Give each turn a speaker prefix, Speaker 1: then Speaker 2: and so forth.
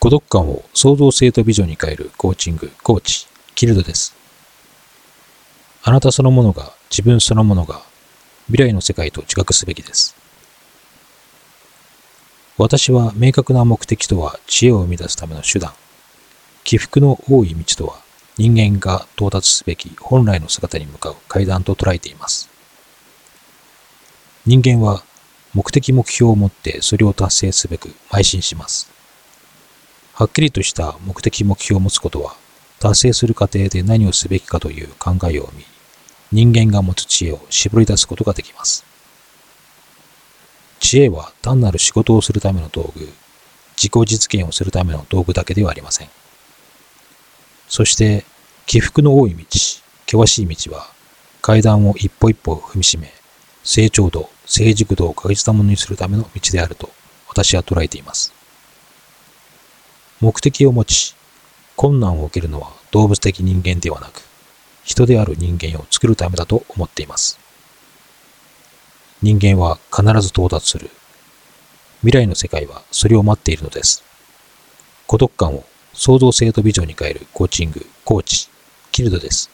Speaker 1: 孤独感を創造性とビジョンに変えるコーチング、コーチ、キルドです。あなたそのものが、自分そのものが、未来の世界と自覚すべきです。私は明確な目的とは知恵を生み出すための手段。起伏の多い道とは人間が到達すべき本来の姿に向かう階段と捉えています。人間は目的目標を持ってそれを達成すべく邁進します。はっきりとした目的目標を持つことは達成する過程で何をすべきかという考えを生み、人間が持つ知恵を絞り出すことができます。知恵は単なる仕事をするための道具、自己実現をするための道具だけではありません。そして、起伏の多い道、険しい道は、階段を一歩一歩踏みしめ、成長度、成熟度を確実なものにするための道であると、私は捉えています。目的を持ち、困難を受けるのは動物的人間ではなく、人である人間を作るためだと思っています。人間は必ず到達する。未来の世界はそれを待っているのです。孤独感を創造性とビジョンに変えるコーチング、コーチ、キルドです。